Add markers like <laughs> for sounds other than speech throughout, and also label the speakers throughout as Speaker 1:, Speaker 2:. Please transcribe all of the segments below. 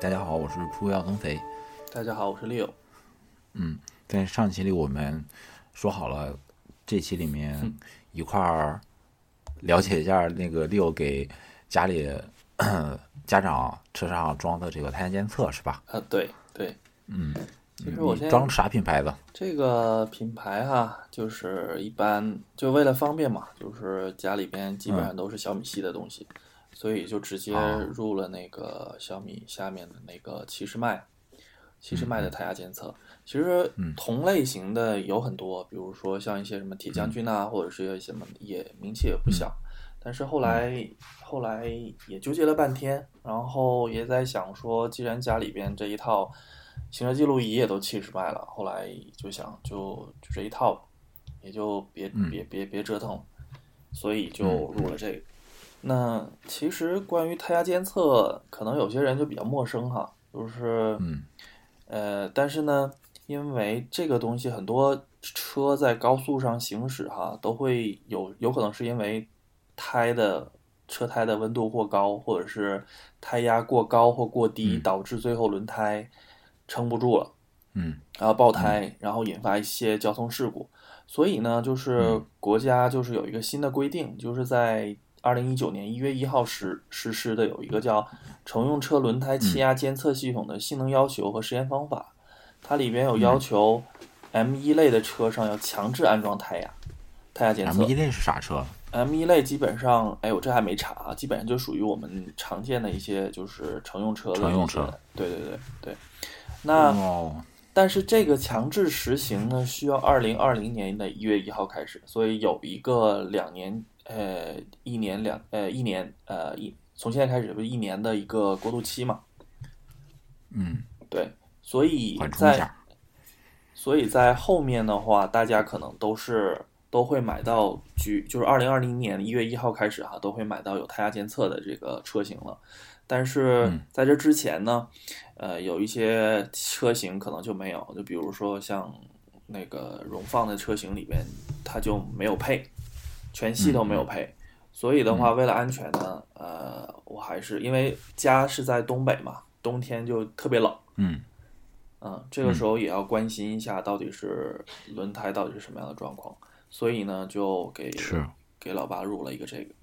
Speaker 1: 大家好，我是扑药增肥。
Speaker 2: 大家好，我是 Leo。
Speaker 1: 嗯，在上期里我们说好了，这期里面一块儿了解一下那个 Leo 给家里 <clears throat> 家长车上装的这个胎压监测是吧？
Speaker 2: 啊，对对，
Speaker 1: 嗯，
Speaker 2: 其实我现在
Speaker 1: 装啥品牌的？
Speaker 2: 这个品牌哈，就是一般就为了方便嘛，就是家里边基本上都是小米系的东西，所以就直接入了那个小米下面的那个骑士麦，骑士麦的胎压监测。其实同类型的有很多，比如说像一些什么铁将军啊，或者是一些什么也名气也不小。但是后来后来也纠结了半天，然后也在想说，既然家里边这一套行车记录仪也都七十迈了，后来就想就就这一套，也就别别别别折腾了，所以就入了这个。那其实关于胎压监测，可能有些人就比较陌生哈，就是呃，但是呢，因为这个东西很多车在高速上行驶哈，都会有有可能是因为。胎的车胎的温度过高，或者是胎压过高或过低，导致最后轮胎撑不住了，
Speaker 1: 嗯，
Speaker 2: 然后爆胎，然后引发一些交通事故。所以呢，就是国家就是有一个新的规定，就是在二零一九年一月一号实实施的，有一个叫乘用车轮胎气压监测系统的性能要求和实验方法。它里边有要求，M 一类的车上要强制安装胎压胎压监测。
Speaker 1: M 一类是啥车
Speaker 2: ？M 一类基本上，哎，我这还没查，基本上就属于我们常见的一些就是乘用车。
Speaker 1: 乘用车。
Speaker 2: 对对对对。那，但是这个强制实行呢，需要二零二零年的一月一号开始，所以有一个两年，呃，一年两，呃，一年，呃，一从现在开始不是一年的一个过渡期嘛？
Speaker 1: 嗯，
Speaker 2: 对，所以在，所以在后面的话，大家可能都是。都会买到，举就是二零二零年一月一号开始哈，都会买到有胎压监测的这个车型了。但是在这之前呢，呃，有一些车型可能就没有，就比如说像那个荣放的车型里边，它就没有配，全系都没有配。所以的话，为了安全呢，呃，我还是因为家是在东北嘛，冬天就特别冷，
Speaker 1: 嗯，
Speaker 2: 嗯，这个时候也要关心一下，到底是轮胎到底是什么样的状况。所以呢，就给给老爸入了一个这个。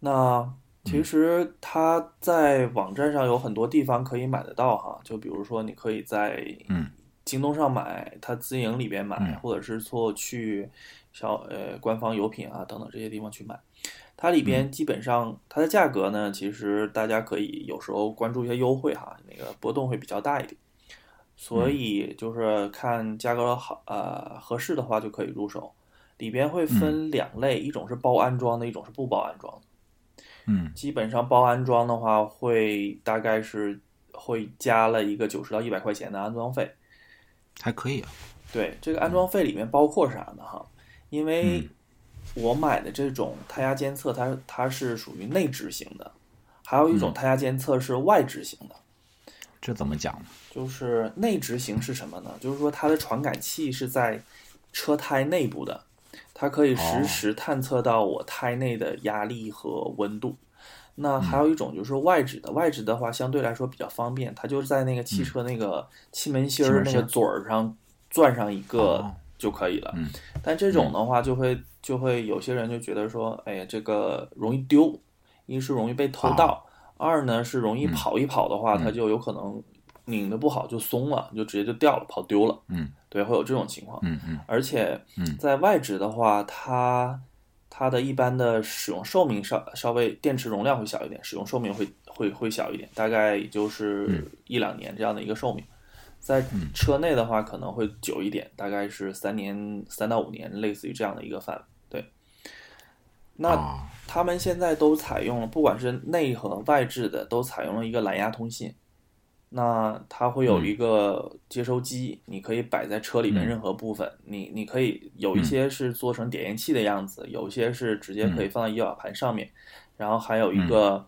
Speaker 2: 那其实他在网站上有很多地方可以买得到哈，就比如说你可以在嗯京东上买，它自营里边买，或者是说去小呃官方油品啊等等这些地方去买。它里边基本上它的价格呢，其实大家可以有时候关注一下优惠哈，那个波动会比较大一点。所以就是看价格好呃合适的话就可以入手。里边会分两类，一种是包安装的，一种是不包安装的。
Speaker 1: 嗯，
Speaker 2: 基本上包安装的话，会大概是会加了一个九十到一百块钱的安装费，
Speaker 1: 还可以啊。
Speaker 2: 对，这个安装费里面包括啥呢？哈，因为我买的这种胎压监测，它它是属于内置型的，还有一种胎压监测是外置型的。
Speaker 1: 这怎么讲呢？
Speaker 2: 就是内置型是什么呢？就是说它的传感器是在车胎内部的。它可以实时探测到我胎内的压力和温度。那还有一种就是外置的，外置的话相对来说比较方便，它就是在那个汽车那个气门芯儿那个嘴儿上钻上一个就可以了。但这种的话就会就会有些人就觉得说，哎呀，这个容易丢，一是容易被偷盗，二呢是容易跑一跑的话，它就有可能拧的不好就松了，就直接就掉了，跑丢了。
Speaker 1: 嗯。
Speaker 2: 对，会有这种情况。
Speaker 1: 嗯嗯，
Speaker 2: 而且在外置的话，它它的一般的使用寿命稍稍微电池容量会小一点，使用寿命会会会小一点，大概也就是一两年这样的一个寿命。在车内的话可能会久一点，大概是三年三到五年，类似于这样的一个范围。对，那他们现在都采用了，不管是内和外置的，都采用了一个蓝牙通信。那它会有一个接收机，你可以摆在车里面任何部分。你你可以有一些是做成点烟器的样子，有一些是直接可以放在仪表盘上面，然后还有一个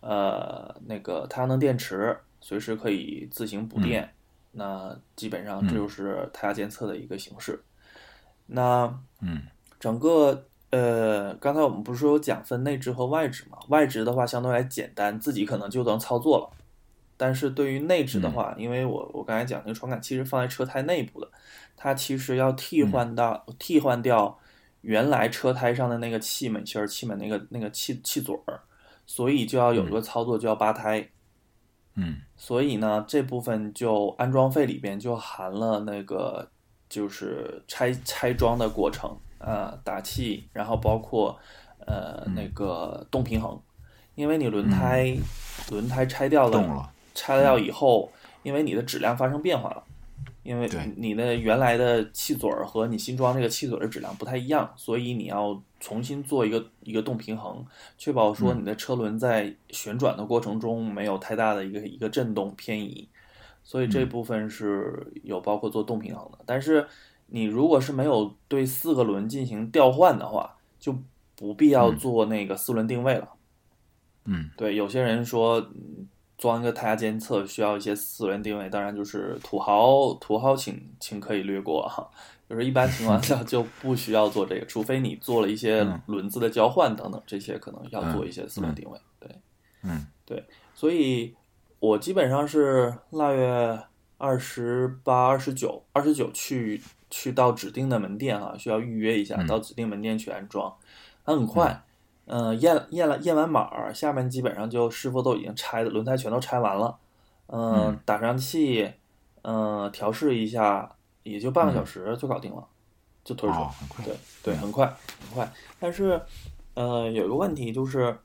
Speaker 2: 呃那个太阳能电池，随时可以自行补电。那基本上这就是胎压监测的一个形式。那
Speaker 1: 嗯，
Speaker 2: 整个呃，刚才我们不是说有讲分内置和外置嘛？外置的话相对来简单，自己可能就能操作了。但是对于内置的话，因为我我刚才讲那个传感器是放在车胎内部的，它其实要替换到、替换掉原来车胎上的那个气门芯儿、气门那个那个气气嘴儿，所以就要有一个操作，就要扒胎。
Speaker 1: 嗯。
Speaker 2: 所以呢，这部分就安装费里边就含了那个就是拆拆装的过程，呃，打气，然后包括呃那个动平衡，因为你轮胎、轮胎拆掉
Speaker 1: 动了，
Speaker 2: 拆掉以后，因为你的质量发生变化了，因为
Speaker 1: 对。
Speaker 2: 你的原来的气嘴儿和你新装这个气嘴儿的质量不太一样，所以你要重新做一个一个动平衡，确保说你的车轮在旋转的过程中没有太大的一个一个震动偏移，所以这部分是有包括做动平衡的。但是你如果是没有对四个轮进行调换的话，就不必要做那个四轮定位了。
Speaker 1: 嗯。
Speaker 2: 对，有些人说嗯装一个胎压监测需要一些四轮定位，当然就是土豪土豪请请可以略过哈，<laughs> 就是一般情况下就不需要做这个，除非你做了一些
Speaker 1: 嗯
Speaker 2: 轮子的交换等等，这些可能要做一些四轮定位。对，
Speaker 1: 嗯对
Speaker 2: 所以我基本上是腊月二十八、二十九、二十九去去到指定的门店哈、需要预约一下，
Speaker 1: 嗯
Speaker 2: 到指定门店去安装，它很快。嗯、验验了验完码儿，下面基本上就师傅都已经拆的轮胎全都拆完了，嗯、
Speaker 1: 嗯
Speaker 2: 打上气，嗯、调试一下，也就半个小时就搞定了，就推出。
Speaker 1: 哦，
Speaker 2: 对对，很快很快。但是，呃，有一个问题就是，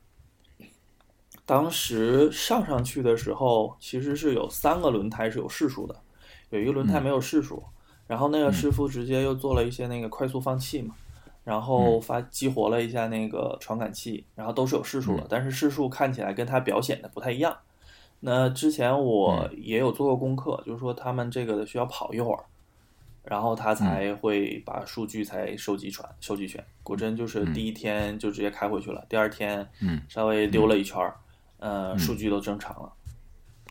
Speaker 2: 当时上上去的时候，其实是有三个轮胎是有试数的，有一个轮胎没有试数，然后那个师傅直接又做了一些那个快速放气嘛，然后发激活了一下那个传感器，然后都是有示数的，但是示数看起来跟它表显的不太一样。那之前我也有做过功课，就是说他们这个需要跑一会儿，然后他才会把数据才收集传收集全。果真就是第一天就直接开回去了，第二天
Speaker 1: 嗯。
Speaker 2: 稍微溜了一圈儿，呃，数据都正常了。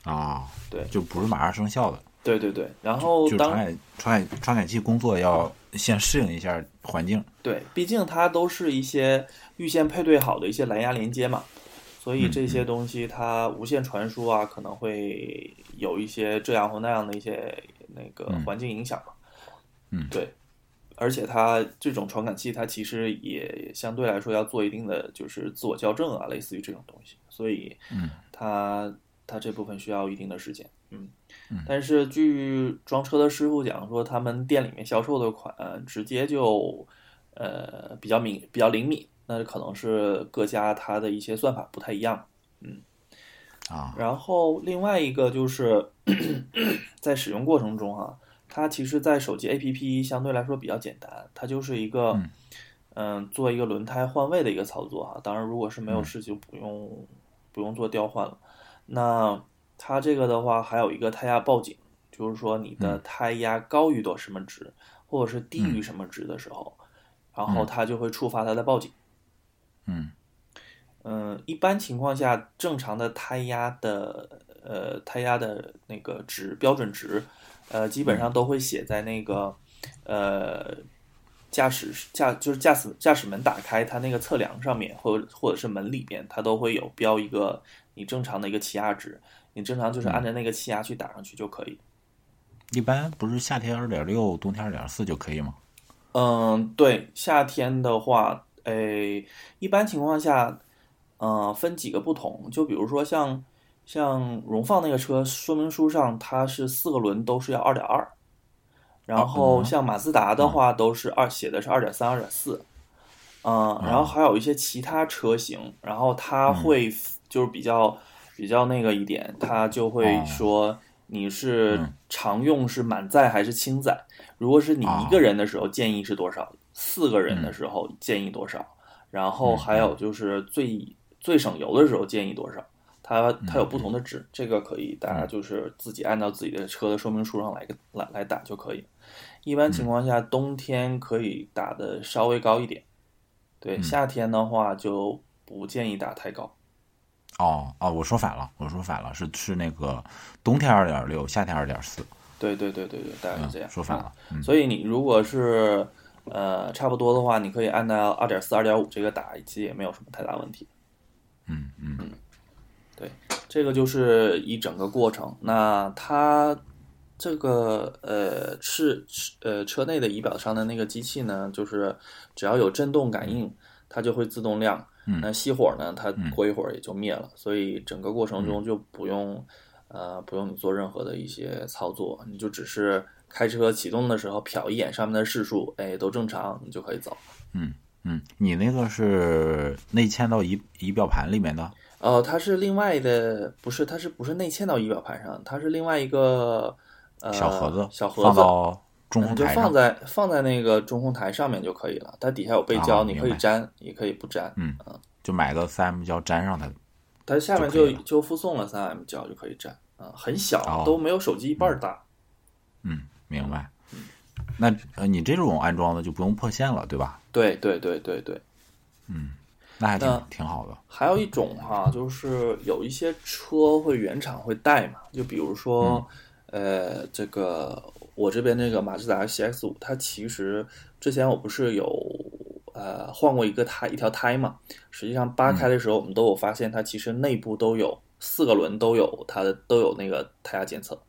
Speaker 1: 啊，
Speaker 2: 对。
Speaker 1: 就不是马上生效的，
Speaker 2: 对对对，然后当
Speaker 1: 就传感传感传感器工作要先适应一下环境，
Speaker 2: 对，毕竟它都是一些预先配对好的一些蓝牙连接嘛，所以这些东西它无线传输啊，可能会有一些这样或那样的一些那个环境影响嘛。
Speaker 1: 嗯。
Speaker 2: 对，而且它这种传感器，它其实也相对来说要做一定的就是自我校正啊，类似于这种东西，所以
Speaker 1: 嗯。
Speaker 2: 它它这部分需要一定的时间。嗯，但是据装车的师傅讲说，他们店里面销售的款直接就呃比较敏比较灵敏，那可能是各家它的一些算法不太一样。
Speaker 1: 嗯啊，
Speaker 2: 然后另外一个就是 <coughs> 在使用过程中哈、它其实，在手机 APP 相对来说比较简单，它就是一个嗯做一个轮胎换位的一个操作哈、当然，如果是没有事就不用、不用做调换了。那它这个的话，还有一个胎压报警，就是说你的胎压高于多什么值，或者是低于什么值的时候，然后它就会触发它的报警。
Speaker 1: 嗯。
Speaker 2: 嗯，一般情况下，正常的胎压的呃胎压的那个值标准值，呃，基本上都会写在那个呃驾驶驾就是驾驶驾驶门打开它那个测量上面，或者或者是门里边，它都会有标一个你正常的一个气压值，你正常就是按照那个气压去打上去就可以。
Speaker 1: 一般不是夏天二点六，冬天二点四就可以吗？
Speaker 2: 嗯，对，夏天的话，诶，一般情况下，呃，分几个不同，就比如说像像荣放那个车，说明书上它是四个轮都是要二点二，然后像马自达的话都是二写的是二点三、二点四，嗯，然后还有一些其他车型，然后它会就是比较比较那个一点，他就会说你是常用是满载还是轻载。如果是你一个人的时候，建议是多少？四个人的时候建议多少？然后还有就是最最省油的时候建议多少？它它有不同的值，这个可以大家就是自己按照自己的车的说明书上来个来来打就可以。一般情况下，冬天可以打的稍微高一点，对，夏天的话就不建议打太高。
Speaker 1: 哦哦，我说反了，我说反了，是是那个冬天二点六，夏天二点四。
Speaker 2: 对对对对对，大概是这样。
Speaker 1: 说反了。嗯、
Speaker 2: 所以你如果是呃差不多的话，你可以按照二点四、二点五这个打，其实也没有什么太大问题。
Speaker 1: 嗯嗯，
Speaker 2: 对，这个就是一整个过程。那它这个呃是呃车内的仪表上的那个机器呢，就是只要有震动感应，它就会自动亮。那熄火呢，它过一会儿也就灭了。所以整个过程中就不用呃不用你做任何的一些操作，你就只是开车启动的时候瞟一眼上面的示数，哎，都正常，你就可以走。
Speaker 1: 嗯嗯，你那个是内嵌到仪仪表盘里面的？
Speaker 2: 呃，它是另外的，不是，它是不是内嵌到仪表盘上？它是另外一个呃
Speaker 1: 小盒子，
Speaker 2: 小盒子
Speaker 1: 放到中控
Speaker 2: 就
Speaker 1: 台上。
Speaker 2: 放在放在那个中控台上面就可以了。它底下有背胶，你可以粘，也可以不粘。
Speaker 1: 嗯就买个三 M 胶粘上它。
Speaker 2: 它下面就
Speaker 1: 就
Speaker 2: 附送了三 M 胶就可以粘，啊，很小，
Speaker 1: 哦
Speaker 2: 都没有手机一半儿大。
Speaker 1: 嗯，明白。嗯那呃，你这种安装的就不用破线了，对吧？
Speaker 2: 对对对对对。
Speaker 1: 嗯那还挺挺好的。
Speaker 2: 还有一种哈，就是有一些车会原厂会带嘛，就比如说，呃，这个我这边那个马自达 CX 五，它其实之前我不是有呃换过一个胎一条胎嘛，实际上扒开的时候，我们都有发现它其实内部都有四个轮都有它的都有那个胎压监测，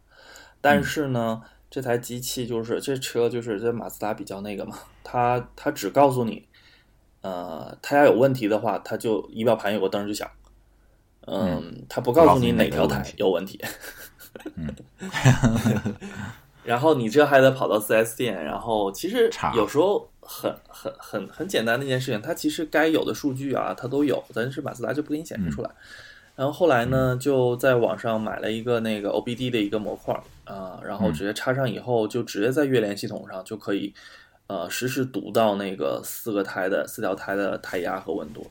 Speaker 2: 但是呢，这台机器就是这车就是这马自达比较那个嘛，它它只告诉你。呃，胎压有问题的话，它就仪表盘有个灯就响。嗯，它不告诉你哪条胎有问题。
Speaker 1: 嗯 <laughs> <laughs>
Speaker 2: 然后你这还得跑到 4S 店，然后其实有时候很很很很简单的一件事情，它其实该有的数据啊，它都有，但是马自达就不给你显示出来。然后后来呢，就在网上买了一个那个 OBD 的一个模块啊、然后直接插上以后，就直接在月联系统上就可以。呃，实时读到那个四个胎的四条胎的胎压和温度。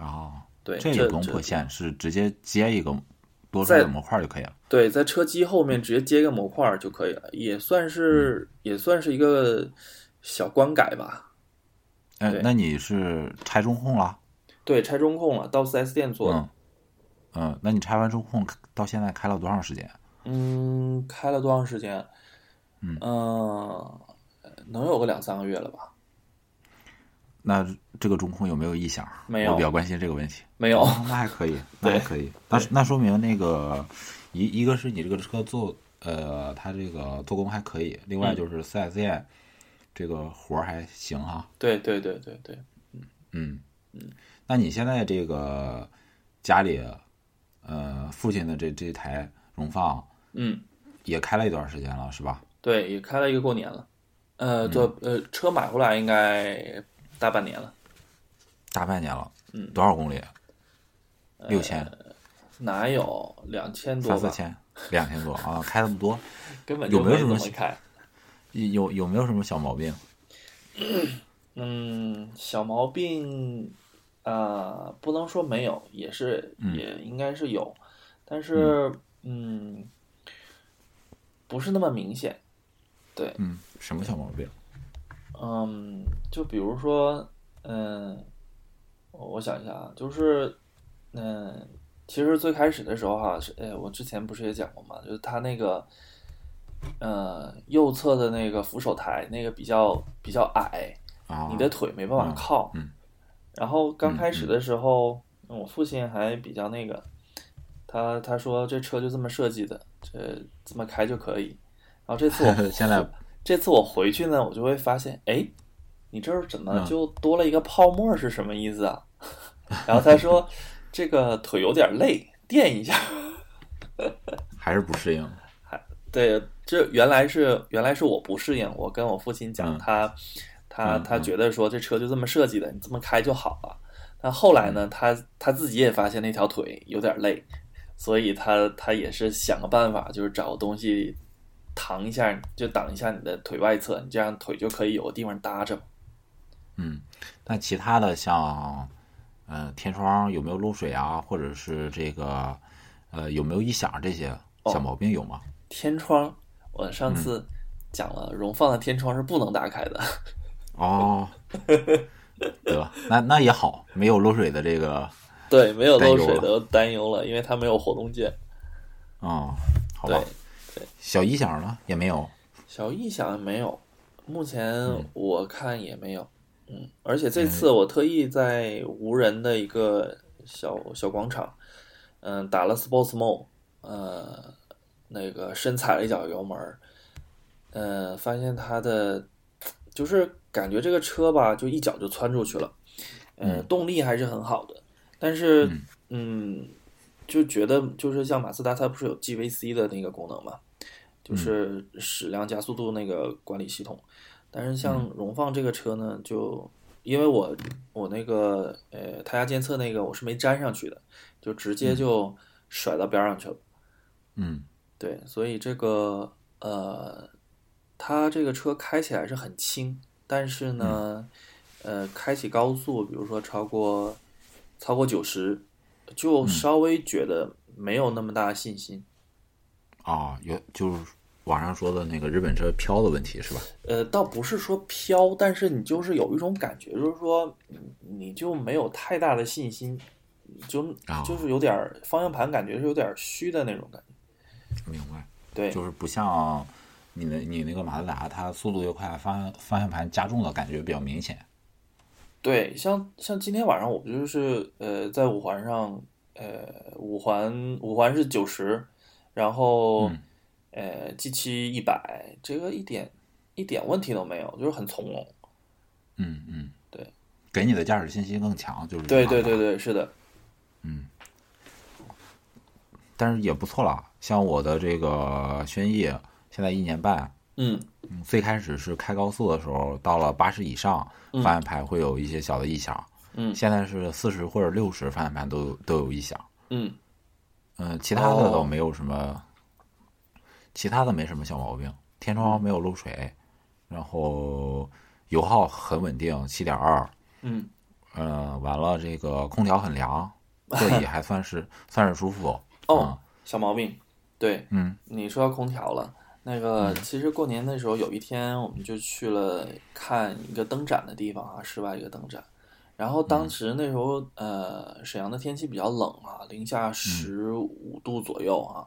Speaker 1: 哦，
Speaker 2: 对，
Speaker 1: 这也不用破线，是直接接一个多出
Speaker 2: 在
Speaker 1: 来的模块就可以了。
Speaker 2: 对，在车机后面直接接个模块就可以了，也算是、
Speaker 1: 嗯
Speaker 2: 也算是一个小观改吧。
Speaker 1: 哎，那你是拆中控了？
Speaker 2: 对，拆中控了，到四 S 店做的。
Speaker 1: 嗯嗯，那你拆完中控到现在开了多长时间？
Speaker 2: 嗯，开了多长时间？
Speaker 1: 嗯
Speaker 2: 呃能有个两三个月了吧？
Speaker 1: 那这个中控有没有异响？
Speaker 2: 没有
Speaker 1: 我比较关心这个问题。
Speaker 2: 没有。
Speaker 1: 哦那还可以，那还可以。<laughs> 那那说明那个一一个是你这个车做呃，它这个做工还可以，另外就是四 S 店这个活儿还行哈。
Speaker 2: 对对对对对，
Speaker 1: 嗯嗯嗯，那你现在这个家里呃父亲的这这台荣放
Speaker 2: 嗯，
Speaker 1: 也开了一段时间了，是吧？
Speaker 2: 对，也开了一个过年了。呃，
Speaker 1: 嗯
Speaker 2: 这呃车买回来应该大半年了。
Speaker 1: 大半年了，
Speaker 2: 嗯，
Speaker 1: 多少公里？六千、
Speaker 2: 哪有两千多？
Speaker 1: 三四千、两千多啊，开那么多，<laughs>
Speaker 2: 根本就没
Speaker 1: 有没有什么
Speaker 2: 怎么开。
Speaker 1: 有有没有什么小毛病？<clears throat>
Speaker 2: 嗯，小毛病，啊，不能说没有，也是、
Speaker 1: 嗯
Speaker 2: 也应该是有，但是嗯不是那么明显。对，
Speaker 1: 嗯，什么小毛病？
Speaker 2: 嗯，就比如说，嗯，我我想一下啊，就是，嗯，其实最开始的时候哈、是，哎，我之前不是也讲过嘛，就是它那个，呃，右侧的那个扶手台那个比较比较矮，
Speaker 1: 啊，
Speaker 2: 你的腿没办法靠。
Speaker 1: 嗯
Speaker 2: 然后刚开始的时候，我父亲还比较那个，他他说这车就这么设计的，这这么开就可以。然后这次我 <laughs>
Speaker 1: 现在
Speaker 2: 这次我回去呢，我就会发现，哎，你这儿怎么
Speaker 1: 嗯
Speaker 2: 就多了一个泡沫是什么意思啊？<laughs> 然后他说这个腿有点累，垫一下。<laughs>
Speaker 1: 还是不适应。
Speaker 2: 还对，这原来是原来是我不适应，我跟我父亲讲，
Speaker 1: 嗯
Speaker 2: 他他他觉得说这车就这么设计的，你这么开就好了。但后来
Speaker 1: 嗯
Speaker 2: 呢，他他自己也发现那条腿有点累，所以他他也是想个办法，就是找个东西挡一下，就挡一下你的腿外侧，你这样腿就可以有个地方搭着。
Speaker 1: 嗯，那其他的像，呃，天窗有没有漏水啊，或者是这个，呃，有没有异响这些
Speaker 2: 哦
Speaker 1: 小毛病有吗？
Speaker 2: 天窗，我上次
Speaker 1: 嗯
Speaker 2: 讲了，荣放的天窗是不能打开的。
Speaker 1: 哦，得，那那也好，没有漏水的这个，
Speaker 2: 对，没有漏水的担忧了，因为它没有活动键。
Speaker 1: 哦，好吧
Speaker 2: 对，
Speaker 1: 小异响呢？也没有。
Speaker 2: 小异响没有，目前
Speaker 1: 嗯。
Speaker 2: 我看也没有。嗯，而且这次我特意在无人的一个小小广场，嗯，打了 Sports Mode，呃，那个深踩了一脚油门儿，呃，发现它的就是感觉这个车吧，就一脚就窜出去了，呃，动力还是很好的，但是嗯，就觉得就是像马自达，它不是有 GVC 的那个功能嘛，就是矢量加速度那个管理系统，但是像荣放这个车呢，就因为我我那个呃胎压监测那个我是没粘上去的，就直接就甩到边上去了。
Speaker 1: 嗯，
Speaker 2: 对，所以这个呃，它这个车开起来是很轻，但是呢，呃，开启高速，比如说超过超过九十，就稍微觉得没有那么大信心。
Speaker 1: 啊，有就是网上说的那个日本车飘的问题是吧？
Speaker 2: 呃，倒不是说飘，但是你就是有一种感觉，就是说，嗯你就没有太大的信心，就
Speaker 1: 啊
Speaker 2: 就是有点方向盘感觉是有点虚的那种感觉。
Speaker 1: 明白，
Speaker 2: 对，
Speaker 1: 就是不像你的你那个马自达，它速度越快，方向方向盘加重的感觉比较明显。
Speaker 2: 对，像像今天晚上我不就是呃在五环上，呃五环五环是九十，然后、呃 G 七一百，这个一点一点问题都没有，就是很从容。
Speaker 1: 嗯嗯，
Speaker 2: 对，
Speaker 1: 给你的驾驶信息更强，就是
Speaker 2: 对对对对，是的，嗯
Speaker 1: 但是也不错了。像我的这个轩逸，现在一年半，
Speaker 2: 嗯
Speaker 1: 嗯最开始是开高速的时候，到了八十以上，方向盘会有一些小的异响。
Speaker 2: 嗯
Speaker 1: 现在是四十或者六十，方向盘都有都有异响。
Speaker 2: 嗯
Speaker 1: 嗯，其他的
Speaker 2: 哦
Speaker 1: 倒没有什么，其他的没什么小毛病，天窗没有漏水，然后油耗很稳定，七点二。
Speaker 2: 嗯
Speaker 1: 呃，完了，这个空调很凉，座椅还算是算是舒服。
Speaker 2: 哦，小毛病，对，
Speaker 1: 嗯
Speaker 2: 你说到空调了，那个其实过年的时候有一天我们就去了看一个灯展的地方啊，室外一个灯展。然后当时那时候，呃，沈阳的天气比较冷啊，零下十五度左右啊，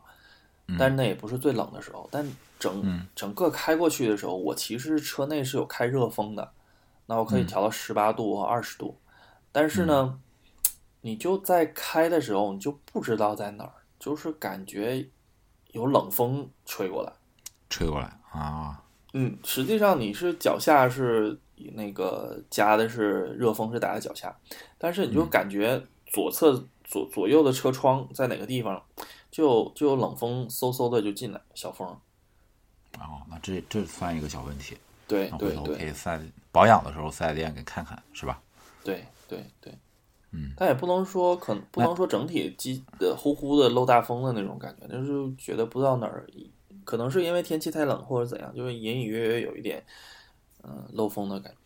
Speaker 2: 但是那也不是最冷的时候。但整整个开过去的时候，我其实车内是有开热风的，那我可以调到十八度和二十度。但是呢，你就在开的时候，你就不知道在哪儿，就是感觉有冷风吹过来。
Speaker 1: 吹过来啊，
Speaker 2: 嗯，实际上你是脚下是那个加的是热风是打在脚下，但是你就感觉左侧左左右的车窗在哪个地方，就就有冷风嗖嗖的就进来，小风。
Speaker 1: 哦，那这这算一个小问题，
Speaker 2: 对
Speaker 1: 那回头可
Speaker 2: 对对
Speaker 1: 以四 S 保养的时候四 S 店给看看，是吧？
Speaker 2: 对对对，
Speaker 1: 嗯，
Speaker 2: 但也不能说可能不能说整体机的呼呼的漏大风的那种感觉，就是觉得不知道哪儿，可能是因为天气太冷或者怎样，就是隐隐约约有一点嗯、漏风的感觉。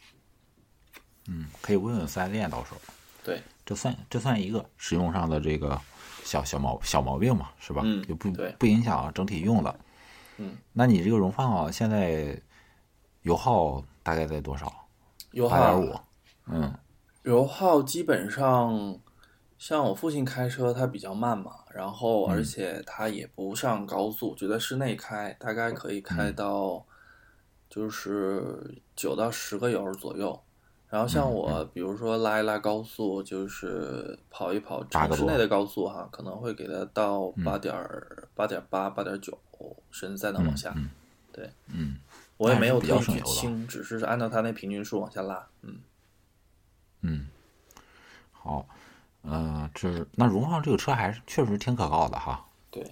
Speaker 1: 嗯，可以问问四 S 店，到时候
Speaker 2: 对，
Speaker 1: 这算这算一个使用上的这个小小毛小毛病嘛，是吧？
Speaker 2: 嗯
Speaker 1: 就不不影响整体用的。
Speaker 2: 嗯，
Speaker 1: 那你这个荣放啊现在油耗大概在多少？
Speaker 2: 油耗
Speaker 1: 八点五。嗯
Speaker 2: 油耗基本上，像我父亲开车，他比较慢嘛，然后而且他也不上高速，就在室内开，大概可以开到就是九到十个油左右。然后像我，比如说拉一拉高速，就是跑一跑城市内的高速哈，可能会给它到八点八点八、八点九，甚至再能往下。
Speaker 1: 嗯
Speaker 2: 对，
Speaker 1: 嗯，
Speaker 2: 我也没有
Speaker 1: 那还是比较
Speaker 2: 特
Speaker 1: 省油的
Speaker 2: 意去清，只是按照它那平均数往下拉。嗯。
Speaker 1: 嗯，好，呃，这那荣放这个车还是确实挺可靠的哈。
Speaker 2: 对，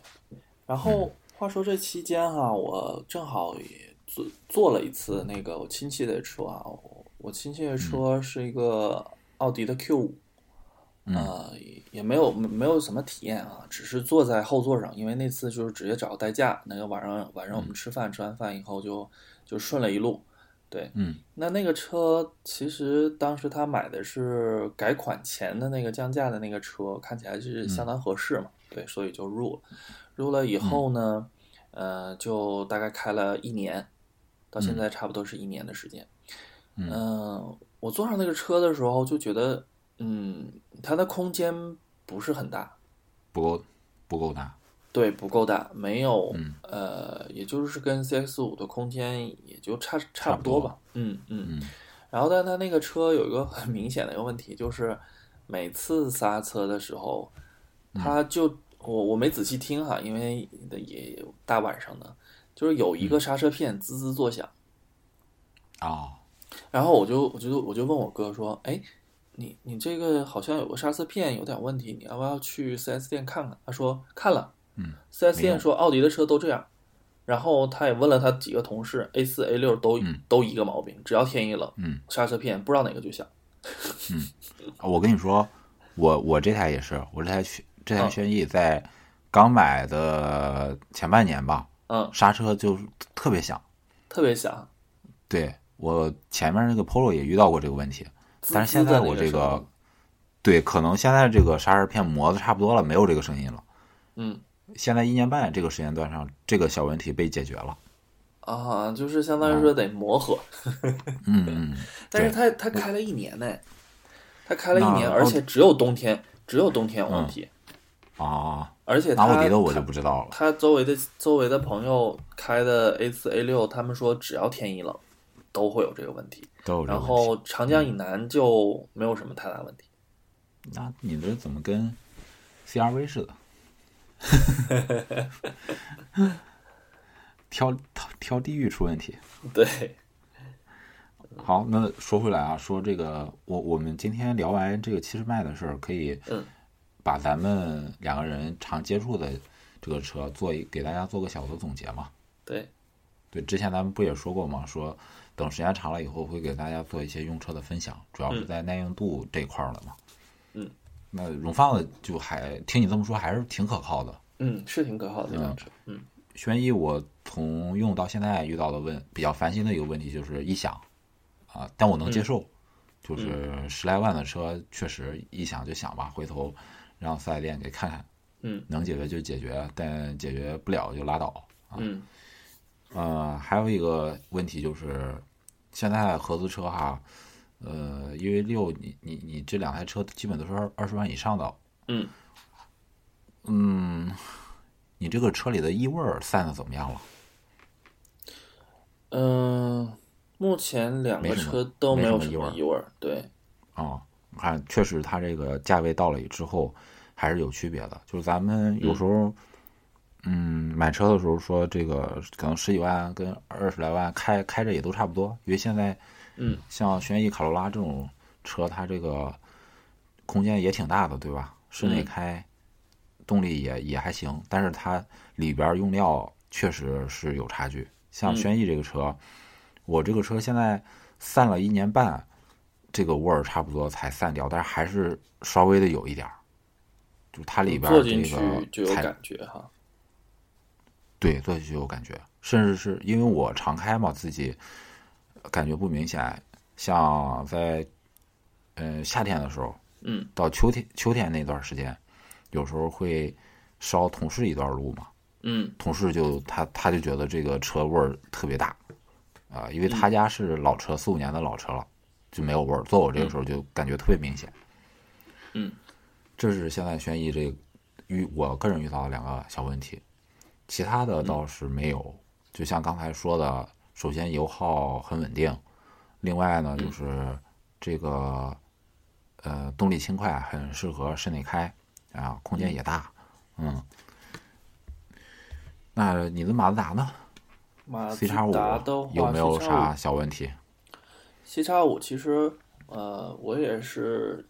Speaker 2: 然后话说这期间哈、我正好也做做了一次那个我亲戚的车啊，我我亲戚的车是一个奥迪的 Q 五、呃，也也没有没没有什么体验啊，只是坐在后座上，因为那次就是直接找代驾，那个晚上晚上我们吃饭，吃完饭以后就就顺了一路，对，
Speaker 1: 嗯，
Speaker 2: 那那个车其实当时他买的是改款前的那个降价的那个车，看起来是相当合适嘛，对，所以就入了。入了以后呢，呃，就大概开了一年，到现在差不多是一年的时间。嗯、我坐上那个车的时候就觉得，嗯，它的空间不是很大，
Speaker 1: 不够不够大。
Speaker 2: 对，不够大，没有，
Speaker 1: 嗯。
Speaker 2: 呃，也就是跟 CX 五的空间也就差差
Speaker 1: 差不多。
Speaker 2: 吧，嗯嗯。
Speaker 1: 嗯。
Speaker 2: 然后，但它那个车有一个很明显的一个问题，就是每次刹车的时候，它就我我没仔细听哈，因为也大晚上的，就是有一个刹车片滋滋作响。
Speaker 1: 哦，
Speaker 2: 然后我就我就我就问我哥说，哎，你你这个好像有个刹车片有点问题，你要不要去 4S 店看看？他说看了，
Speaker 1: 嗯
Speaker 2: ，4S 店说奥迪的车都这样。然后他也问了他几个同事，A 四 A 六都、
Speaker 1: 嗯
Speaker 2: 都一个毛病，只要天一冷，
Speaker 1: 嗯，
Speaker 2: 刹车片不知道哪个就响。
Speaker 1: 嗯我跟你说，我我这台也是，我这台轩这台
Speaker 2: 嗯
Speaker 1: 轩逸在刚买的前半年吧，
Speaker 2: 嗯，
Speaker 1: 刹车就特别响。
Speaker 2: 特别响，
Speaker 1: 对我前面那个 Polo 也遇到过这个问题，但是现在我这
Speaker 2: 个
Speaker 1: 对，可能现在这个刹车片磨的差不多了，没有这个声音了。
Speaker 2: 嗯
Speaker 1: 现在一年半这个时间段上，这个小问题被解决了。
Speaker 2: 啊，就是相当于说得磨合，
Speaker 1: 嗯嗯，<laughs>
Speaker 2: 但是他他开了一年呢，他开了一年，而且只有冬天，只有冬天有问题，
Speaker 1: 啊，
Speaker 2: 而且
Speaker 1: 奥迪的我就不知道了。
Speaker 2: 他周围的周围的朋友开的 A 四 A 六，他们说只要天一冷都会有这个问题，然
Speaker 1: 都有这个问题。
Speaker 2: 后长江以南就没有什么太大问题。
Speaker 1: 那你这怎么跟 CRV 似的？<laughs> 挑挑挑地域出问题。
Speaker 2: 对，
Speaker 1: 好，那说回来啊，说这个，我我们今天聊完这个七十迈的事儿，可以
Speaker 2: 嗯
Speaker 1: 把咱们两个人常接触的这个车做一给大家做个小的总结嘛。
Speaker 2: 对，
Speaker 1: 对，之前咱们不也说过嘛？说等时间长了以后会给大家做一些用车的分享，主要是
Speaker 2: 嗯
Speaker 1: 在耐用度这一块儿的嘛。
Speaker 2: 嗯，
Speaker 1: 那荣放的就还听你这么说，还是挺可靠的。
Speaker 2: 嗯，是挺可靠的这辆车。嗯
Speaker 1: 轩逸我从用到现在遇到的问比较烦心的一个问题就是异响啊，但我能接受，就是十来万的车确实异响就响吧，回头让四 S 店给看看，
Speaker 2: 嗯
Speaker 1: 能解决就解决，但解决不了就拉倒啊。
Speaker 2: 嗯
Speaker 1: 呃，还有一个问题就是，现在合资车哈，呃，因为六你你你这两台车基本都是二二十万以上的，
Speaker 2: 嗯，
Speaker 1: 嗯，你这个车里的异味散的怎么样了？
Speaker 2: 嗯，目前两个车都没有什
Speaker 1: 么异味。
Speaker 2: 对，
Speaker 1: 啊、我看确实它这个价位到了之后还是有区别的。就是咱们有时候，嗯，买车的时候说这个可能十几万跟二十来万开开着也都差不多，因为现在，
Speaker 2: 嗯，
Speaker 1: 像轩逸、卡罗拉这种车，它这个空间也挺大的，对吧？室内
Speaker 2: 嗯
Speaker 1: 开，动力也也还行，但是它里边用料确实是有差距。像
Speaker 2: 嗯
Speaker 1: 轩逸这个车，我这个车现在散了一年半，这个味儿差不多才散掉，但是还是稍微的有一点儿，就它里边儿这
Speaker 2: 坐进去
Speaker 1: 个材
Speaker 2: 就有感觉哈。
Speaker 1: 对，坐下去有感觉，甚至是因为我常开嘛，自己感觉不明显。像在呃夏天的时候，
Speaker 2: 嗯
Speaker 1: 到秋天秋天那段时间，有时候会烧同事一段路嘛，
Speaker 2: 嗯
Speaker 1: 同事就他他就觉得这个车味儿特别大，啊、因为他家是老车，四五年的老车了，就没有味儿。坐我这个时候就感觉特别明显。
Speaker 2: 嗯，
Speaker 1: 这是现在轩逸这个遇我个人遇到的两个小问题，其他的倒是没有。就像刚才说的，首先油耗很稳定，另外呢就是这个呃动力轻快，很适合室内开啊，空间也大，嗯。那你的马自达呢
Speaker 2: 马自
Speaker 1: ？C 叉五
Speaker 2: 达
Speaker 1: 有没有啥小问题
Speaker 2: ？C 叉五其实，呃，我也是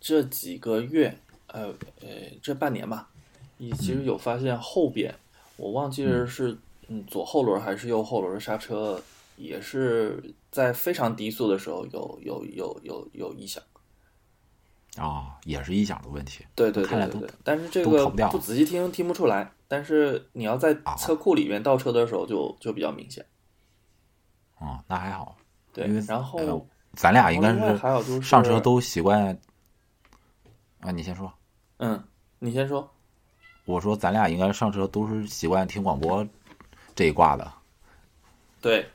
Speaker 2: 这几个月，呃呃，这半年吧，你其实有发现后边，我忘记了是嗯左后轮还是右后轮的刹车，也是在非常低速的时候有有有有有异响。
Speaker 1: 啊、也是异响的问题。
Speaker 2: 对对对对对，但是这个
Speaker 1: 不
Speaker 2: 仔细听听不出来，但是你要在
Speaker 1: 啊
Speaker 2: 车库里面倒车的时候就就比较明显。
Speaker 1: 啊、那还好，
Speaker 2: 对，然后、
Speaker 1: 呃咱俩应该是上车都习惯。啊，你先说。
Speaker 2: 嗯，你先说。
Speaker 1: 我说咱俩应该上车都是习惯听广播这一挂的，
Speaker 2: 对，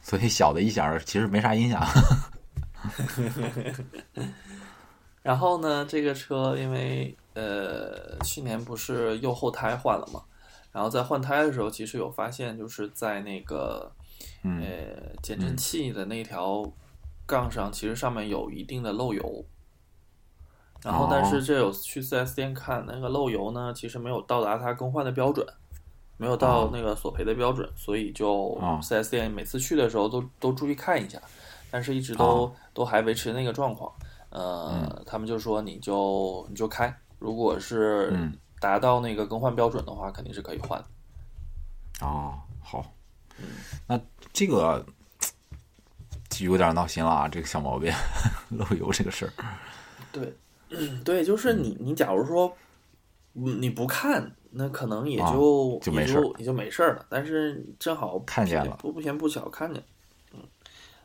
Speaker 1: 所以小的一响其实没啥影响。<laughs>
Speaker 2: 然后呢，这个车因为呃去年不是右后胎换了嘛，然后在换胎的时候，其实有发现就是在那个
Speaker 1: 嗯
Speaker 2: 呃减震器的那条杠上，其实上面有一定的漏油。然后但是这有去 4S 店看那个漏油呢，其实没有到达它更换的标准，没有到那个索赔的标准，所以就 4S 店每次去的时候都都注意看一下，但是一直都都还维持那个状况。呃，他们就说你就你就开，如果是达到那个更换标准的话，肯定是可以换。
Speaker 1: 哦，好，那这个就有点闹心了啊！这个小毛病，<laughs> 漏油这个事儿。
Speaker 2: 对，<clears throat> 对，就是你，你假如说你不看，那可能也就
Speaker 1: 就没事，
Speaker 2: 也就没事了。但是正好
Speaker 1: 看见了，
Speaker 2: 不不偏不巧看见，嗯，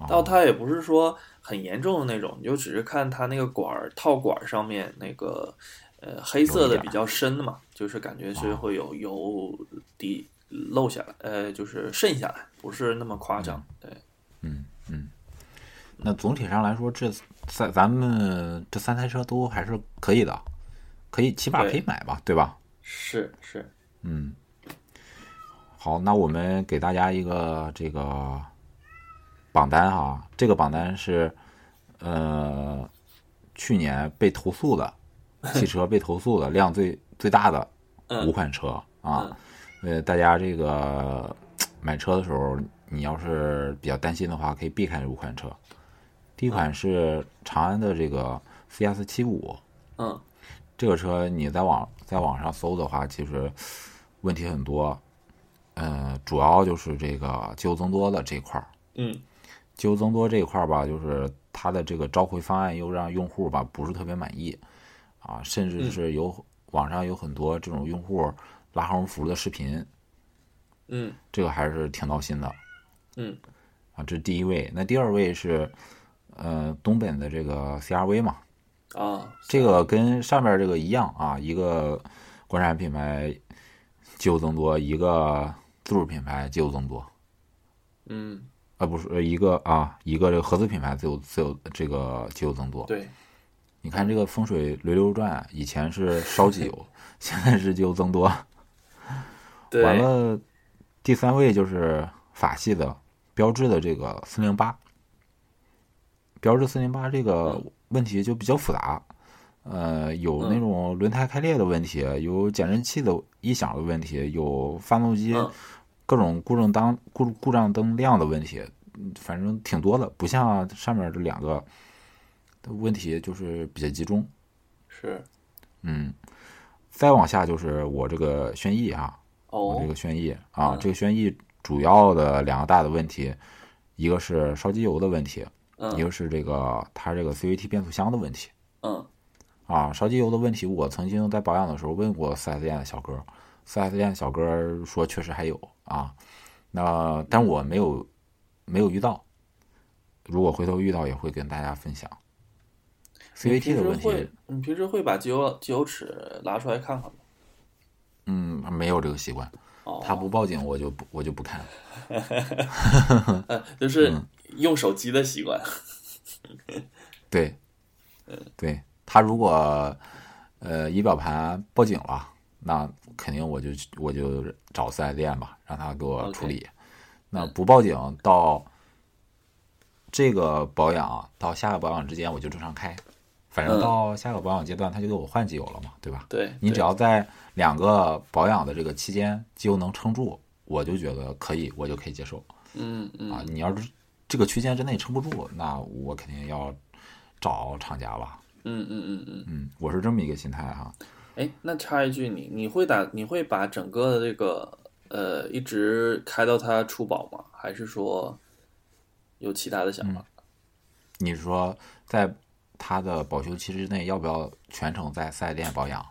Speaker 2: 到它也不是说很严重的那种，你就只是看它那个管儿套管上面那个呃黑色的比较深的嘛，就是感觉是会有油滴。漏下来，呃，就是渗下来，不是那么夸张。对，
Speaker 1: 嗯嗯。那总体上来说，这三咱们这三台车都还是可以的，可以起码可以买吧，对吧？
Speaker 2: 是是，
Speaker 1: 嗯。好，那我们给大家一个这个榜单哈，这个榜单是呃去年被投诉的汽车被投诉的量最最大的五款车啊。呃，大家这个买车的时候，你要是比较担心的话，可以避开这五款车。第一款是长安的这个 CS 七五，
Speaker 2: 嗯，
Speaker 1: 这个车你在网在网上搜的话，其实问题很多，呃，主要就是这个机油增多的这一块儿，
Speaker 2: 嗯，
Speaker 1: 机油增多这一块儿吧，就是它的这个召回方案又让用户吧不是特别满意，啊，甚至是有网上有很多这种用户。拉横幅的视频，
Speaker 2: 嗯，
Speaker 1: 这个还是挺闹心的，
Speaker 2: 嗯，
Speaker 1: 啊，这是第一位。那第二位是，呃，东本的这个 CRV 嘛，
Speaker 2: 啊，
Speaker 1: 这个跟上面这个一样啊，一个国产品牌机油增多，一个自主品牌机油增多，
Speaker 2: 嗯，
Speaker 1: 啊，不是一个啊，一个这个合资品牌自由自由这个机油增多，
Speaker 2: 对，
Speaker 1: 你看这个风水轮流转，以前是烧机油，<laughs> 现在是机油增多。完了，第三位就是法系的标致的这个四零八，标致四零八这个问题就比较复杂，呃，有那种轮胎开裂的问题，有减震器的异响的问题，有发动机各种故障灯故故障灯亮的问题，反正挺多的，不像上面这两个的问题就是比较集中。
Speaker 2: 是，
Speaker 1: 嗯，再往下就是我这个轩逸啊。
Speaker 2: 我
Speaker 1: 这个轩逸啊，这个轩逸主要的两个大的问题，一个是烧机油的问题，一个是这个它这个 CVT 变速箱的问题。
Speaker 2: 嗯，
Speaker 1: 啊，烧机油的问题，我曾经在保养的时候问过 4S 店的小哥，4S 店小哥说确实还有啊，那但我没有没有遇到，如果回头遇到也会跟大家分享。CVT 的问题，
Speaker 2: 你平时会把机油机油尺拿出来看看吗？
Speaker 1: 嗯，没有这个习惯。他不报警，我就不我就不看。<laughs>
Speaker 2: 就是用手机的习惯。
Speaker 1: 对，对他如果呃仪表盘报警了，那肯定我就我就找四 S 店吧，让他给我处理。那不报警到这个保养到下个保养之间，我就正常开。反正到下个保养阶段，他就给我换机油了嘛，对吧？
Speaker 2: 对，
Speaker 1: 你只要在两个保养的这个期间，机油能撑住，我就觉得可以，我就可以接受。
Speaker 2: 嗯嗯。
Speaker 1: 啊，你要是这个区间之内撑不住，那我肯定要找厂家了。
Speaker 2: 嗯嗯嗯嗯
Speaker 1: 嗯，我是这么一个心态哈。
Speaker 2: 哎，那插一句，你你会打你会把整个的这个呃一直开到它出保吗？还是说有其他的想法？
Speaker 1: 你说在。它的保修期之内要不要全程在四 S 店保养？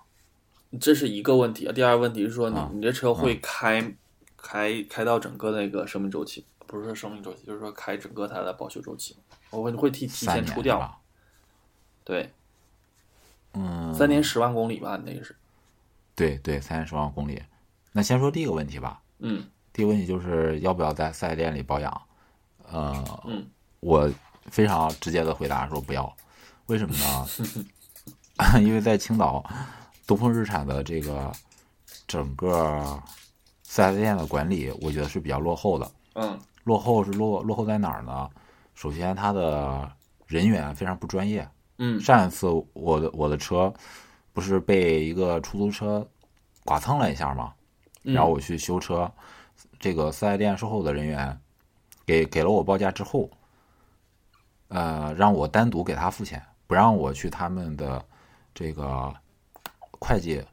Speaker 2: 这是一个问题啊。第二个问题是说，你你这车会开开开到整个那个生命周期，不是说生命周期，就是说开整个它的保修周期。我会会提提前出掉。对，
Speaker 1: 嗯，
Speaker 2: 三年十万公里吧，那个是。
Speaker 1: 对对，三年十万公里。那先说第一个问题吧。
Speaker 2: 嗯。
Speaker 1: 第一个问题就是要不要在四 S 店里保养？呃，
Speaker 2: 嗯，
Speaker 1: 我非常直接的回答说不要。为什么呢？<laughs> <laughs> 因为在青岛，东风日产的这个整个四 S 店的管理，我觉得是比较落后的。
Speaker 2: 嗯，
Speaker 1: 落后是落落后在哪儿呢？首先，他的人员非常不专业。
Speaker 2: 嗯
Speaker 1: 上一次我的我的车不是被一个出租车剐蹭了一下吗？
Speaker 2: 嗯
Speaker 1: 然后我去修车，这个四 S 店售后的人员给给了我报价之后，呃，让我单独给他付钱，不让我去他们的这个会计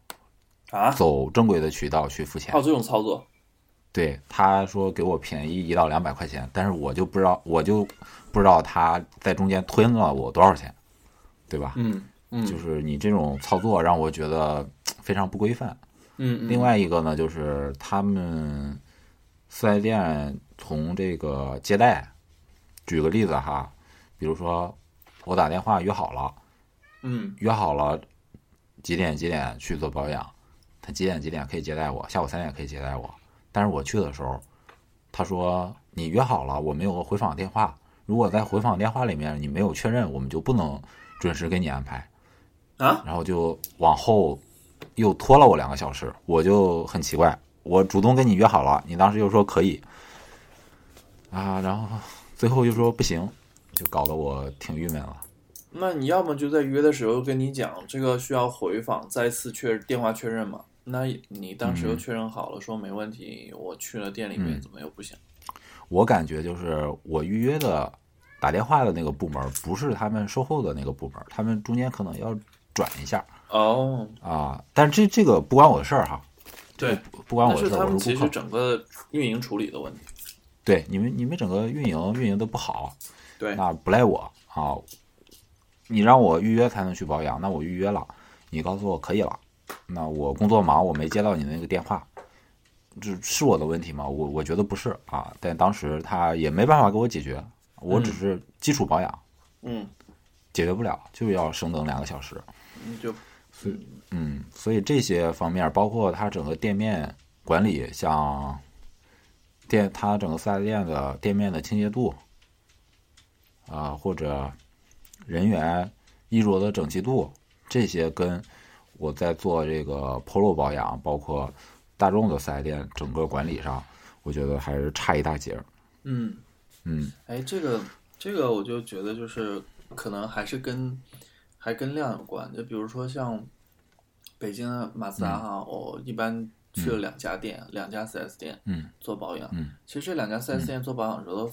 Speaker 2: 啊，
Speaker 1: 走正规的渠道去付钱
Speaker 2: 还。有这种操作？
Speaker 1: 对，他说给我便宜一到两百块钱，但是我就不知道，我就不知道他在中间吞了我多少钱，对吧？
Speaker 2: 嗯嗯，
Speaker 1: 就是你这种操作让我觉得非常不规范。
Speaker 2: 嗯嗯，
Speaker 1: 另外一个呢，就是他们四 S 店从这个接待，举个例子哈，比如说我打电话约好了，
Speaker 2: 嗯
Speaker 1: 约好了几点几点去做保养，他几点几点可以接待我，下午三点可以接待我。但是我去的时候，他说你约好了，我们有个回访电话，如果在回访电话里面你没有确认，我们就不能准时给你安排。
Speaker 2: 啊，
Speaker 1: 然后就往后又拖了我两个小时，我就很奇怪，我主动跟你约好了，你当时又说可以，啊，然后最后又说不行，就搞得我挺郁闷了。
Speaker 2: 那你要么就在约的时候跟你讲，这个需要回访，再次确电话确认嘛？那你当时又确认好了，说没问题，我去了店里面，
Speaker 1: 嗯
Speaker 2: 怎么又不行？
Speaker 1: 我感觉就是我预约的打电话的那个部门，不是他们售后的那个部门，他们中间可能要转一下
Speaker 2: 哦，
Speaker 1: 啊。但是这这个不关我的事儿哈，
Speaker 2: 对，
Speaker 1: 不不关我的事儿，
Speaker 2: 他们
Speaker 1: 我是。
Speaker 2: 其实整个运营处理的问题。
Speaker 1: 对你们你们整个运营运营的不好，
Speaker 2: 对，
Speaker 1: 那不赖我啊。你让我预约才能去保养，那我预约了，你告诉我可以了，那我工作忙，我没接到你的那个电话，这是我的问题吗？我我觉得不是啊，但当时他也没办法给我解决，我只是基础保养、
Speaker 2: 嗯，
Speaker 1: 解决不了，就要升等两个小时。
Speaker 2: 你就
Speaker 1: 嗯，所以这些方面，包括他整个店面管理，像店他整个四 S 店的店面的清洁度，啊、或者人员衣着的整齐度，这些跟我在做这个 Polo 保养，包括大众的四 S 店整个管理上，我觉得还是差一大截儿。
Speaker 2: 嗯，
Speaker 1: 嗯。
Speaker 2: 哎，这个这个我就觉得就是可能还是跟还跟量有关，就比如说像北京的马自达哈，我一般去了两家店，两家 4S 店
Speaker 1: 嗯。
Speaker 2: 做保养。
Speaker 1: 嗯。
Speaker 2: 其实这两家 4S 店做保养的时候都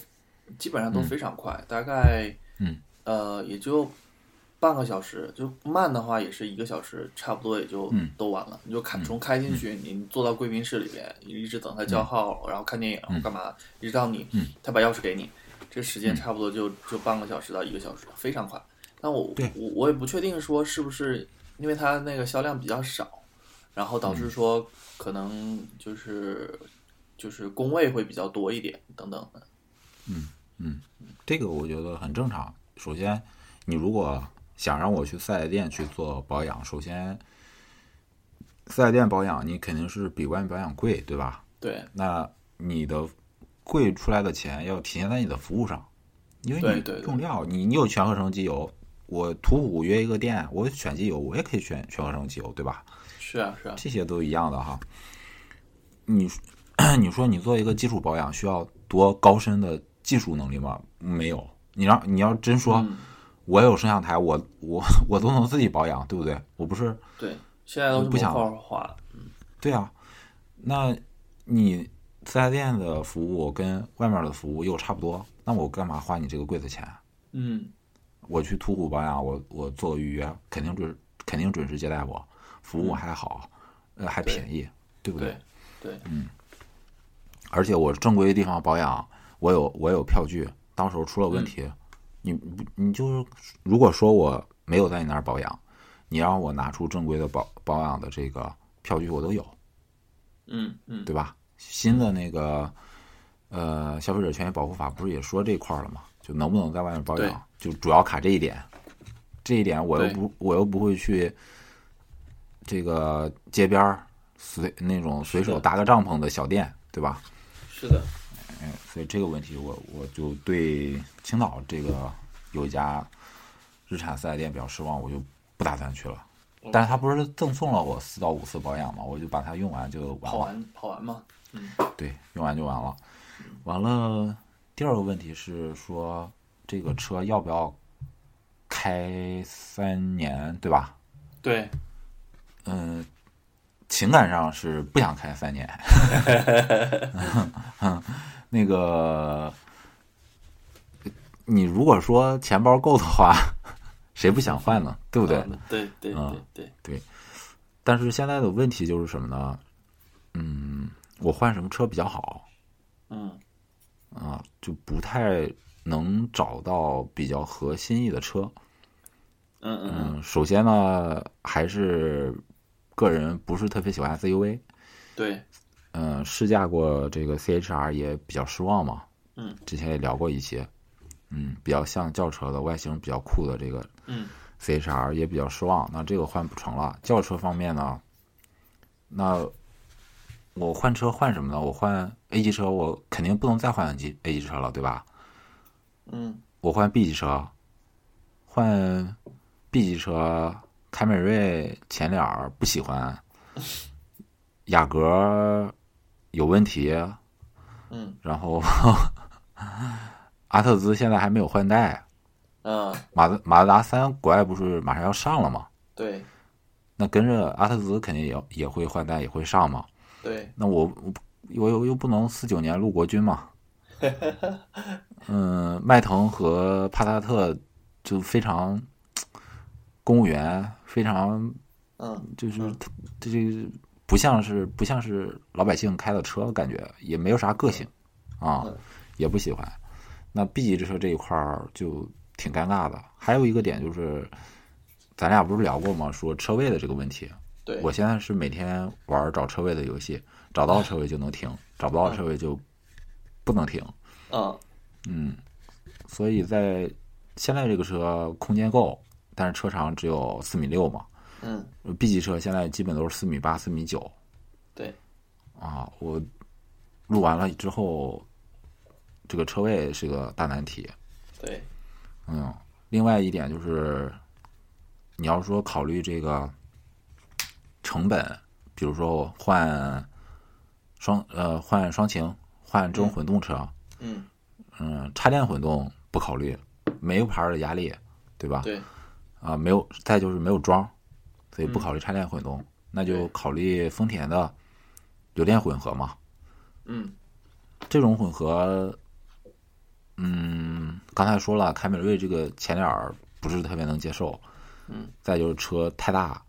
Speaker 2: 基本上都非常快，大概
Speaker 1: 嗯。
Speaker 2: 呃也就半个小时，就慢的话也是一个小时，差不多也就
Speaker 1: 嗯。
Speaker 2: 都完了。你就开从开进去，你坐到贵宾室里边，你一直等他叫号，然后看电影，然后干嘛，一直到你
Speaker 1: 嗯。
Speaker 2: 他把钥匙给你，这时间差不多就就半个小时到一个小时，非常快。但我我我也不确定说是不是因为它那个销量比较少，然后导
Speaker 1: 嗯。
Speaker 2: 致说可能就是就是工位会比较多一点等等的。
Speaker 1: 这个我觉得很正常。首先，你如果想让我去四 S 店去做保养，首先四 S 店保养你肯定是比外面保养贵，对吧？
Speaker 2: 对
Speaker 1: 那你的贵出来的钱要体现在你的服务上，因为你用料，你你有全合成机油，我途虎约一个店，我选机油，我也可以选全合成机油，对吧？
Speaker 2: 是啊是啊，
Speaker 1: 这些都一样的哈。你 <clears throat> 你说你做一个基础保养需要多高深的技术能力吗？没有。你让你要真说，
Speaker 2: 嗯
Speaker 1: 我有摄像台，我我我都能自己保养，对不对？我不是
Speaker 2: 对，现在都
Speaker 1: 不想
Speaker 2: 模块化了。
Speaker 1: 对啊，那你四 S 店的服务跟外面的服务又差不多，那我干嘛花你这个贵的钱？
Speaker 2: 嗯，
Speaker 1: 我去途虎保养，我我做个预约，肯定准肯定准时接待我，服务还好，呃还便宜，对不
Speaker 2: 对对，嗯。
Speaker 1: 而且我正规的地方保养，我有我有票据，到时候出了问题，你不你就是如果说我没有在你那儿保养，你让我拿出正规的保保养的这个票据，我都有，
Speaker 2: 嗯嗯，
Speaker 1: 对吧？新的那个呃消费者权益保护法不是也说这块儿了吗？就能不能在外面保养，就主要卡这一点。这一点我又不我又不会去这个街边儿随那种随手搭个帐篷的小店，对吧？
Speaker 2: 是的，
Speaker 1: 所以这个问题我，我就对青岛这个有一家日产四 S 店比较失望，我就不打算去了。但是他不是赠送了我四到五次保养嘛，我就把它用完就完了。
Speaker 2: 跑完跑完嘛，嗯
Speaker 1: 对，用完就完了。完了，第二个问题是说这个车要不要开开三年，对吧？
Speaker 2: 对，
Speaker 1: 嗯，情感上是不想开三年。<laughs> <laughs> 那个，你如果说钱包够的话，<laughs> 谁不想换呢？对不对？
Speaker 2: 嗯对对
Speaker 1: 嗯
Speaker 2: 对对，
Speaker 1: 但是现在的问题就是什么呢？嗯，我换什么车比较好
Speaker 2: 嗯
Speaker 1: 啊？就不太能找到比较合心意的车。
Speaker 2: 嗯嗯
Speaker 1: 嗯，首先呢，还是个人不是特别喜欢 SUV。
Speaker 2: 对，
Speaker 1: 嗯，试驾过这个 CHR 也比较失望嘛。
Speaker 2: 嗯，
Speaker 1: 之前也聊过一些，嗯，比较像轿车的外形比较酷的这个
Speaker 2: 嗯
Speaker 1: CHR 也比较失望。那这个换不成了。轿车方面呢，那我换车换什么呢？我换 A 级车，我肯定不能再换 A 级 A 级车了，对吧？
Speaker 2: 嗯
Speaker 1: 我换 B 级车，换 B 级车，凯美瑞前脸不喜欢，<laughs> 雅阁有问题，
Speaker 2: 嗯
Speaker 1: 然后 <laughs> 阿特兹现在还没有换代，
Speaker 2: 嗯，
Speaker 1: 马自马自达三国外不是马上要上了吗？
Speaker 2: 对
Speaker 1: 那跟着阿特兹肯定也也会换代，也会上嘛。
Speaker 2: 对，
Speaker 1: 那我我我又又不能四九年入国军嘛。<laughs> 嗯，迈腾和帕萨特就非常公务员，非常
Speaker 2: 嗯
Speaker 1: 就是
Speaker 2: 嗯
Speaker 1: 这这不像是不像是老百姓开的车，感觉也没有啥个性啊
Speaker 2: 嗯，
Speaker 1: 也不喜欢。那 B 级车这一块儿就挺尴尬的。还有一个点就是，咱俩不是聊过吗？说车位的这个问题。
Speaker 2: 对，
Speaker 1: 我现在是每天玩找车位的游戏，找到车位就能停，找不到车位就不能停。
Speaker 2: 嗯
Speaker 1: 嗯，所以在现在这个车空间够，但是车长只有四米六嘛。
Speaker 2: 嗯
Speaker 1: B 级车现在基本都是四米八、四米九
Speaker 2: 对，
Speaker 1: 啊。我录完了之后，这个车位是个大难题。
Speaker 2: 对，
Speaker 1: 嗯，另外一点就是，你要说考虑这个成本，比如说换双呃换双擎，换这种混动车，
Speaker 2: 嗯
Speaker 1: 嗯，插电混动不考虑，没有牌儿的压力，对吧？
Speaker 2: 对，
Speaker 1: 啊，没有，再就是没有桩，所以不考虑插电混动，那就考虑丰田的油电混合嘛。
Speaker 2: 嗯
Speaker 1: 这种混合，嗯，刚才说了，凯美瑞这个前脸不是特别能接受，
Speaker 2: 嗯，
Speaker 1: 再就是车太大，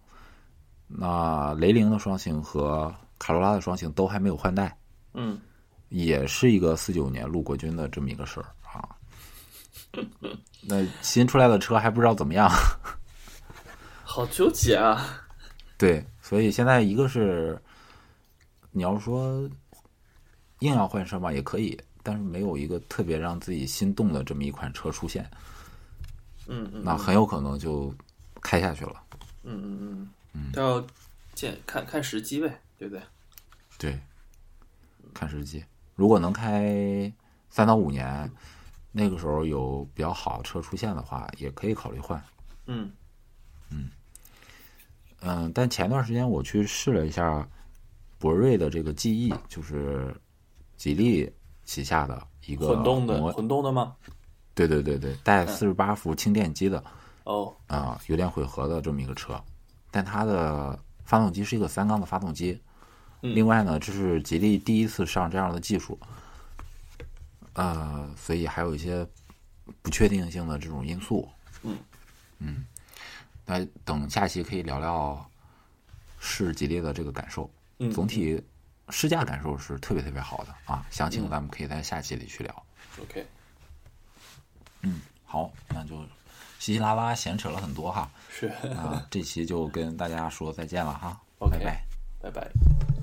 Speaker 1: 那雷凌的双擎和卡罗拉的双擎都还没有换代，
Speaker 2: 嗯
Speaker 1: 也是一个四九年陆国军的这么一个事儿啊。<laughs> 那新出来的车还不知道怎么样，
Speaker 2: 好纠结啊。
Speaker 1: 对，所以现在一个是你要说硬要换车嘛也可以，但是没有一个特别让自己心动的这么一款车出现，
Speaker 2: 嗯嗯，
Speaker 1: 那很有可能就开下去了。
Speaker 2: 嗯嗯嗯，都要见看看时机呗，对不对？
Speaker 1: 对，看时机，如果能开三到五年，那个时候有比较好的车出现的话，也可以考虑换。
Speaker 2: 嗯
Speaker 1: 嗯，但前段时间我去试了一下博瑞的这个记忆，就是吉利旗下的一个
Speaker 2: 混动的混动的吗？
Speaker 1: 对对对对，带四十八伏轻电机的
Speaker 2: 哦，
Speaker 1: 啊、油电混合的这么一个车，但它的发动机是一个三缸的发动机。
Speaker 2: 嗯
Speaker 1: 另外呢，这是吉利第一次上这样的技术，呃，所以还有一些不确定性的这种因素。
Speaker 2: 嗯
Speaker 1: 嗯，那等下期可以聊聊试吉利的这个感受。
Speaker 2: 嗯，
Speaker 1: 总体试驾感受是特别特别好的啊，详情
Speaker 2: 嗯
Speaker 1: 咱们可以在下期里去聊。
Speaker 2: OK，嗯
Speaker 1: 好，那就稀稀拉拉闲扯了很多哈，
Speaker 2: 是
Speaker 1: 啊，这期就跟大家说再见了哈
Speaker 2: OK
Speaker 1: 拜拜。
Speaker 2: 拜拜。